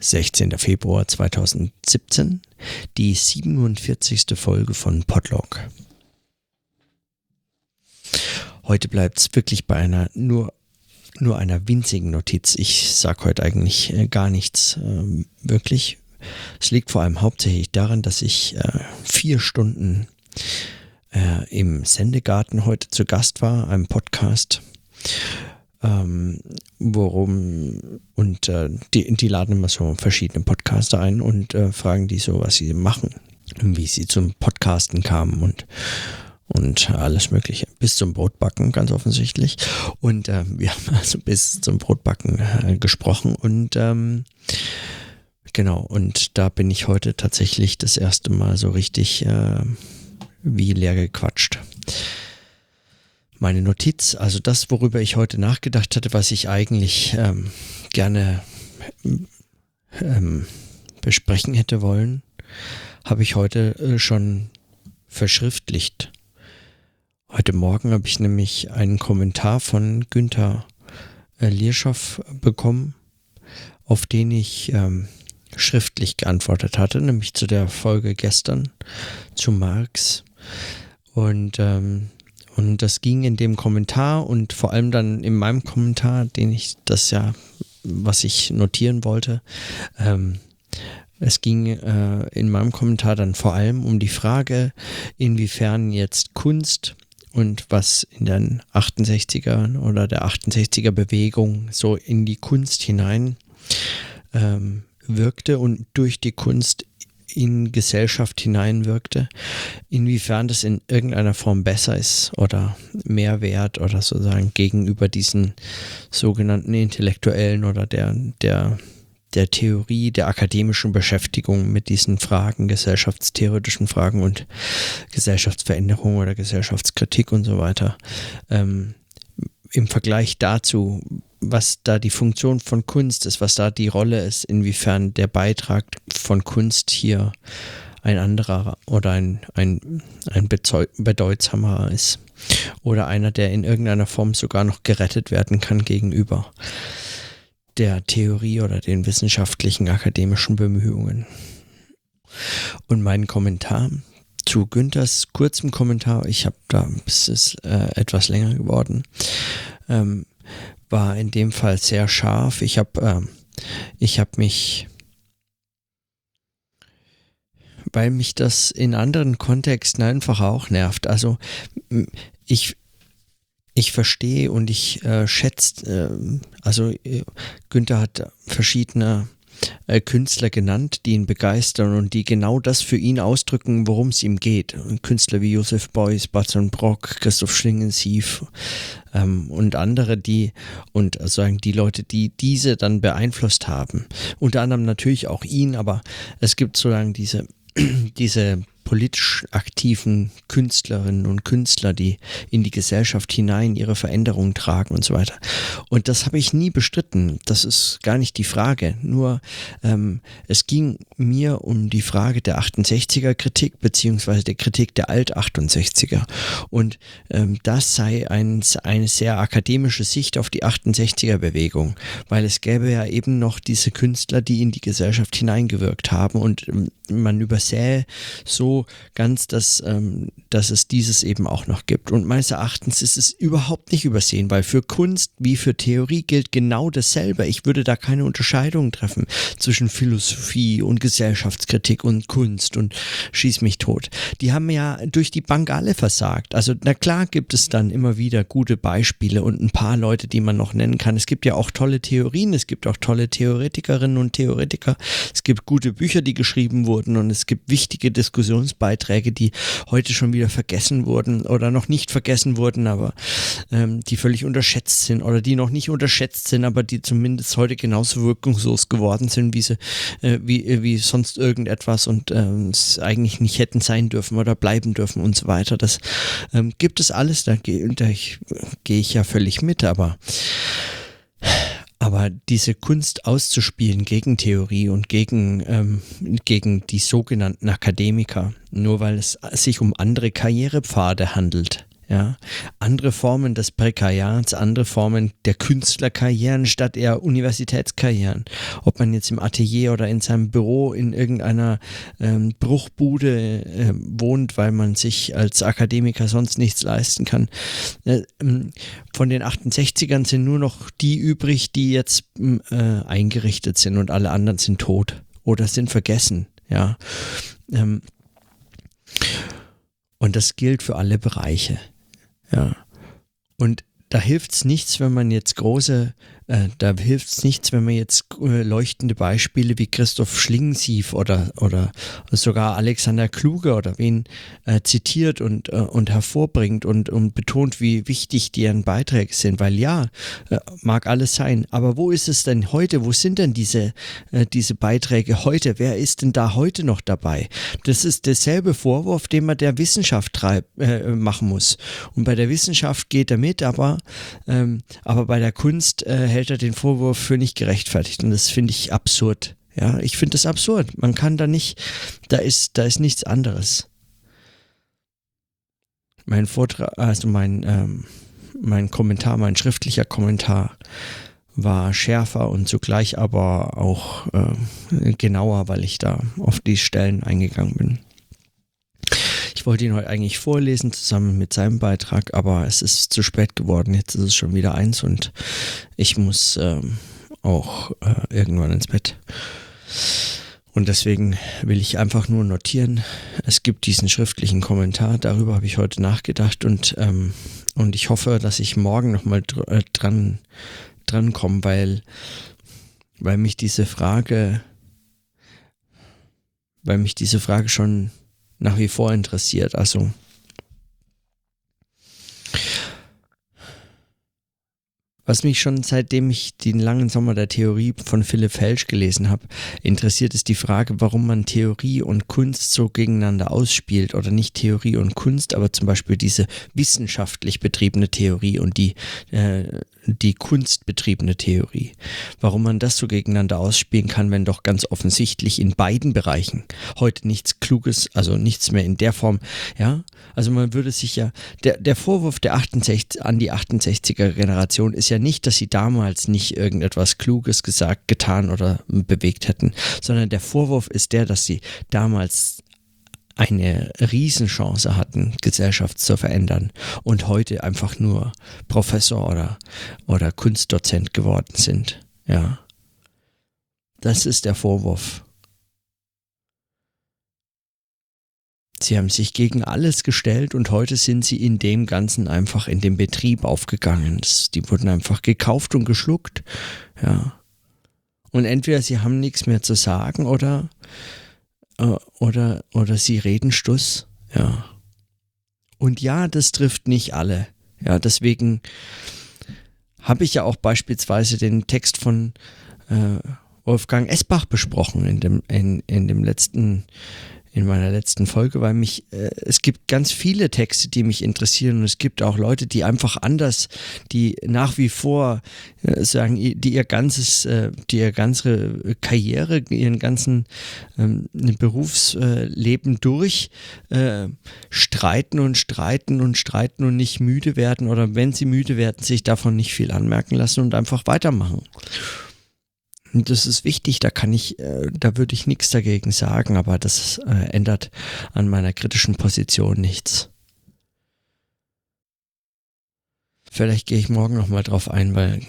16. Februar 2017, die 47. Folge von Podlog. Heute bleibt es wirklich bei einer nur, nur einer winzigen Notiz. Ich sage heute eigentlich äh, gar nichts äh, wirklich. Es liegt vor allem hauptsächlich daran, dass ich äh, vier Stunden äh, im Sendegarten heute zu Gast war, einem Podcast ähm, worum und äh, die, die laden immer so verschiedene Podcaster ein und äh, fragen die so, was sie machen, wie sie zum Podcasten kamen und und alles Mögliche. Bis zum Brotbacken, ganz offensichtlich. Und äh, wir haben also bis zum Brotbacken äh, gesprochen und ähm, genau, und da bin ich heute tatsächlich das erste Mal so richtig äh, wie leer gequatscht meine Notiz, also das, worüber ich heute nachgedacht hatte, was ich eigentlich ähm, gerne ähm, besprechen hätte wollen, habe ich heute äh, schon verschriftlicht. Heute Morgen habe ich nämlich einen Kommentar von Günther äh, Lierschow bekommen, auf den ich ähm, schriftlich geantwortet hatte, nämlich zu der Folge gestern zu Marx. Und ähm, und das ging in dem Kommentar und vor allem dann in meinem Kommentar, den ich das ja, was ich notieren wollte, ähm, es ging äh, in meinem Kommentar dann vor allem um die Frage, inwiefern jetzt Kunst und was in den 68er oder der 68er Bewegung so in die Kunst hinein ähm, wirkte und durch die Kunst in Gesellschaft hineinwirkte, inwiefern das in irgendeiner Form besser ist oder mehr wert oder sozusagen gegenüber diesen sogenannten Intellektuellen oder der, der, der Theorie, der akademischen Beschäftigung mit diesen Fragen, gesellschaftstheoretischen Fragen und Gesellschaftsveränderung oder Gesellschaftskritik und so weiter. Ähm, Im Vergleich dazu, was da die Funktion von Kunst ist, was da die Rolle ist, inwiefern der Beitrag von Kunst hier ein anderer oder ein, ein, ein bedeutsamer ist. Oder einer, der in irgendeiner Form sogar noch gerettet werden kann gegenüber der Theorie oder den wissenschaftlichen akademischen Bemühungen. Und mein Kommentar zu Günthers kurzem Kommentar, ich habe da, es ist äh, etwas länger geworden, ähm, war in dem Fall sehr scharf. Ich habe äh, ich habe mich weil mich das in anderen Kontexten einfach auch nervt. Also ich ich verstehe und ich äh, schätze, äh, also äh, Günther hat verschiedene äh, Künstler genannt, die ihn begeistern und die genau das für ihn ausdrücken, worum es ihm geht. Künstler wie Josef Beuys, Barton Brock, Christoph Schlingensief ähm, und andere, die und sagen die Leute, die diese dann beeinflusst haben. Unter anderem natürlich auch ihn, aber es gibt sozusagen diese diese politisch aktiven Künstlerinnen und Künstler, die in die Gesellschaft hinein ihre Veränderungen tragen und so weiter. Und das habe ich nie bestritten. Das ist gar nicht die Frage. Nur ähm, es ging mir um die Frage der 68er Kritik beziehungsweise der Kritik der Alt-68er. Und ähm, das sei ein, eine sehr akademische Sicht auf die 68er Bewegung, weil es gäbe ja eben noch diese Künstler, die in die Gesellschaft hineingewirkt haben und ähm, man übersähe so ganz, dass, ähm, dass es dieses eben auch noch gibt. Und meines Erachtens ist es überhaupt nicht übersehen, weil für Kunst wie für Theorie gilt genau dasselbe. Ich würde da keine Unterscheidung treffen zwischen Philosophie und Gesellschaftskritik und Kunst und schieß mich tot. Die haben ja durch die Bank alle versagt. Also na klar gibt es dann immer wieder gute Beispiele und ein paar Leute, die man noch nennen kann. Es gibt ja auch tolle Theorien, es gibt auch tolle Theoretikerinnen und Theoretiker. Es gibt gute Bücher, die geschrieben wurden und es gibt wichtige Diskussionen Diskussionsbeiträge, die heute schon wieder vergessen wurden oder noch nicht vergessen wurden, aber ähm, die völlig unterschätzt sind oder die noch nicht unterschätzt sind, aber die zumindest heute genauso wirkungslos geworden sind, wie sie, äh, wie, äh, wie sonst irgendetwas und ähm, es eigentlich nicht hätten sein dürfen oder bleiben dürfen und so weiter. Das ähm, gibt es alles, da gehe geh ich ja völlig mit, aber aber diese Kunst auszuspielen gegen Theorie und gegen, ähm, gegen die sogenannten Akademiker, nur weil es sich um andere Karrierepfade handelt, Ja, andere Formen des Prekariats, andere Formen der Künstlerkarrieren statt eher Universitätskarrieren. Ob man jetzt im Atelier oder in seinem Büro in irgendeiner ähm, Bruchbude äh, wohnt, weil man sich als Akademiker sonst nichts leisten kann. Äh, ähm, von den 68ern sind nur noch die übrig, die jetzt äh, eingerichtet sind und alle anderen sind tot oder sind vergessen. Ja. Ähm, und das gilt für alle Bereiche. Ja. Und da hilft es nichts, wenn man jetzt große äh, da hilft es nichts, wenn man jetzt äh, leuchtende Beispiele wie Christoph Schlingensief oder, oder sogar Alexander Kluge oder wen äh, zitiert und, äh, und hervorbringt und, und betont, wie wichtig deren Beiträge sind. Weil ja, mag alles sein, aber wo ist es denn heute? Wo sind denn diese, diese Beiträge heute? Wer ist denn da heute noch dabei? Das ist derselbe Vorwurf, den man der Wissenschaft treib, machen muss. Und bei der Wissenschaft geht er mit, aber, ähm, aber bei der Kunst äh, hält er den Vorwurf für nicht gerechtfertigt und das finde ich absurd. Ja, ich finde das absurd. Man kann da nicht, da ist, da ist nichts anderes. Mein Vortrag, also mein, ähm, mein Kommentar, mein schriftlicher Kommentar war schärfer und zugleich aber auch äh, genauer, weil ich da auf die Stellen eingegangen bin. Ich wollte ihn heute eigentlich vorlesen zusammen mit seinem Beitrag, aber es ist zu spät geworden. Jetzt ist es schon wieder eins und ich muss ähm, auch äh, irgendwann ins Bett. Und deswegen will ich einfach nur notieren, es gibt diesen schriftlichen Kommentar, darüber habe ich heute nachgedacht und, ähm, und ich hoffe, dass ich morgen nochmal dr äh, dran, dran komme, weil, weil mich diese Frage, weil mich diese Frage schon nach wie vor interessiert. Also Was mich schon seitdem ich den langen Sommer der Theorie von Philipp Felsch gelesen habe, interessiert, ist die Frage, warum man Theorie und Kunst so gegeneinander ausspielt oder nicht Theorie und Kunst, aber zum Beispiel diese wissenschaftlich betriebene Theorie und die äh, die kunstbetriebene Theorie. Warum man das so gegeneinander ausspielen kann, wenn doch ganz offensichtlich in beiden Bereichen heute nichts Kluges, also nichts mehr in der Form, ja, also man würde sich ja, der, der Vorwurf der 68, an die 68er Generation ist ja nicht, dass sie damals nicht irgendetwas Kluges gesagt, getan oder bewegt hätten, sondern der Vorwurf ist der, dass sie damals eine Riesenchance hatten, Gesellschaft zu verändern und heute einfach nur Professor oder, oder Kunstdozent geworden sind. Ja. Das ist der Vorwurf. Sie haben sich gegen alles gestellt und heute sind sie in dem Ganzen einfach in dem Betrieb aufgegangen. Die wurden einfach gekauft und geschluckt. Ja. Und entweder sie haben nichts mehr zu sagen oder oder, oder sie reden Stuss. Ja. Und ja, das trifft nicht alle. Ja, deswegen habe ich ja auch beispielsweise den Text von äh, Wolfgang Esbach besprochen in dem, in, in dem letzten in meiner letzten Folge, weil mich, äh, es gibt ganz viele Texte, die mich interessieren und es gibt auch Leute, die einfach anders, die nach wie vor äh, sagen, die ihr ganzes, äh, die ihr ganze Karriere, ihren ganzen ähm, Berufsleben durch äh, streiten und streiten und streiten und nicht müde werden oder wenn sie müde werden, sich davon nicht viel anmerken lassen und einfach weitermachen. Und das ist wichtig, da kann ich, äh, da würde ich nichts dagegen sagen, aber das äh, ändert an meiner kritischen Position nichts. Vielleicht gehe ich morgen nochmal drauf ein, weil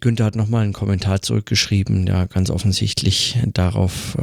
Günther hat nochmal einen Kommentar zurückgeschrieben, der ganz offensichtlich darauf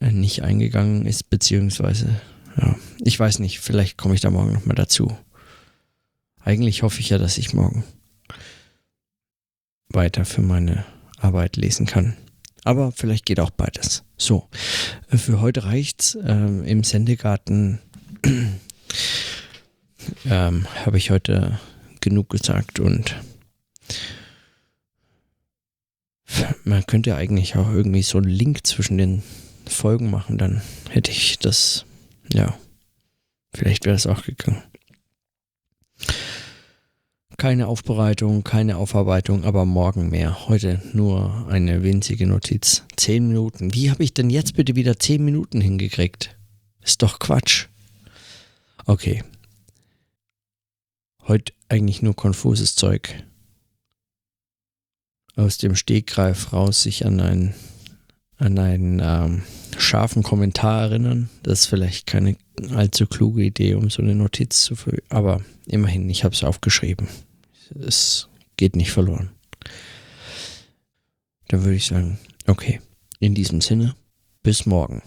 äh, nicht eingegangen ist, beziehungsweise, ja, ich weiß nicht, vielleicht komme ich da morgen nochmal dazu. Eigentlich hoffe ich ja, dass ich morgen weiter für meine Arbeit lesen kann. Aber vielleicht geht auch beides. So, äh, für heute reicht's. Ähm, Im Sendegarten ähm, habe ich heute genug gesagt und man könnte eigentlich auch irgendwie so einen Link zwischen den Folgen machen, dann hätte ich das, ja, vielleicht wäre es auch gegangen. Keine Aufbereitung, keine Aufarbeitung, aber morgen mehr. Heute nur eine winzige Notiz. Zehn Minuten. Wie habe ich denn jetzt bitte wieder zehn Minuten hingekriegt? Ist doch Quatsch. Okay. heute eigentlich nur konfuses Zeug. Aus dem Stegreif raus sich an einen, an einen ähm, scharfen Kommentar erinnern. Das ist vielleicht keine allzu kluge Idee, um so eine Notiz zu führen. Aber immerhin, ich habe es aufgeschrieben. Es geht nicht verloren. Dann würde ich sagen, okay, in diesem Sinne, bis morgen.